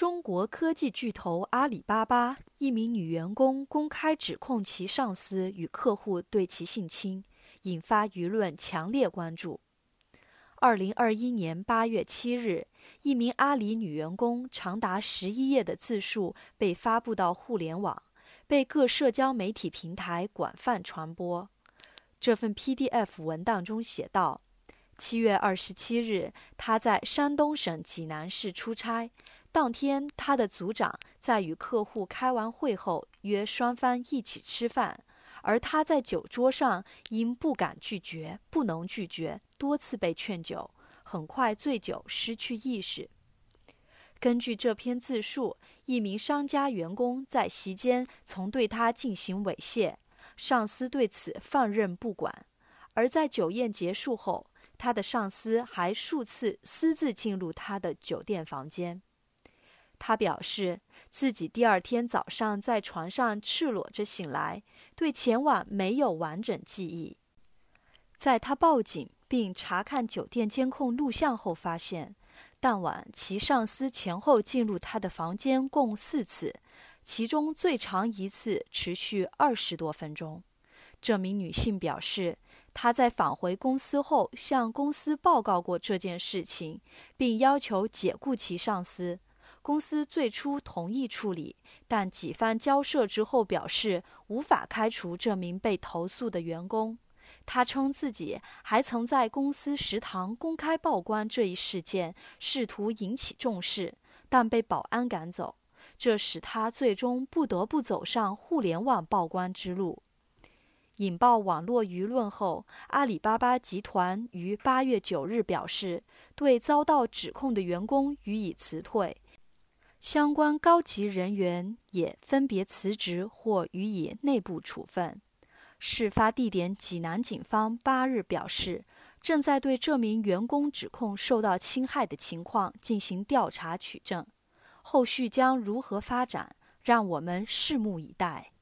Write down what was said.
中国科技巨头阿里巴巴一名女员工公开指控其上司与客户对其性侵，引发舆论强烈关注。二零二一年八月七日，一名阿里女员工长达十一页的自述被发布到互联网，被各社交媒体平台广泛传播。这份 PDF 文档中写道：七月二十七日，他在山东省济南市出差。当天，他的组长在与客户开完会后约双方一起吃饭，而他在酒桌上因不敢拒绝、不能拒绝，多次被劝酒，很快醉酒失去意识。根据这篇自述，一名商家员工在席间曾对他进行猥亵，上司对此放任不管，而在酒宴结束后，他的上司还数次私自进入他的酒店房间。他表示，自己第二天早上在床上赤裸着醒来，对前晚没有完整记忆。在他报警并查看酒店监控录像后，发现当晚其上司前后进入他的房间共四次，其中最长一次持续二十多分钟。这名女性表示，她在返回公司后向公司报告过这件事情，并要求解雇其上司。公司最初同意处理，但几番交涉之后表示无法开除这名被投诉的员工。他称自己还曾在公司食堂公开曝光这一事件，试图引起重视，但被保安赶走，这使他最终不得不走上互联网曝光之路。引爆网络舆论后，阿里巴巴集团于八月九日表示，对遭到指控的员工予以辞退。相关高级人员也分别辞职或予以内部处分。事发地点济南警方八日表示，正在对这名员工指控受到侵害的情况进行调查取证，后续将如何发展，让我们拭目以待。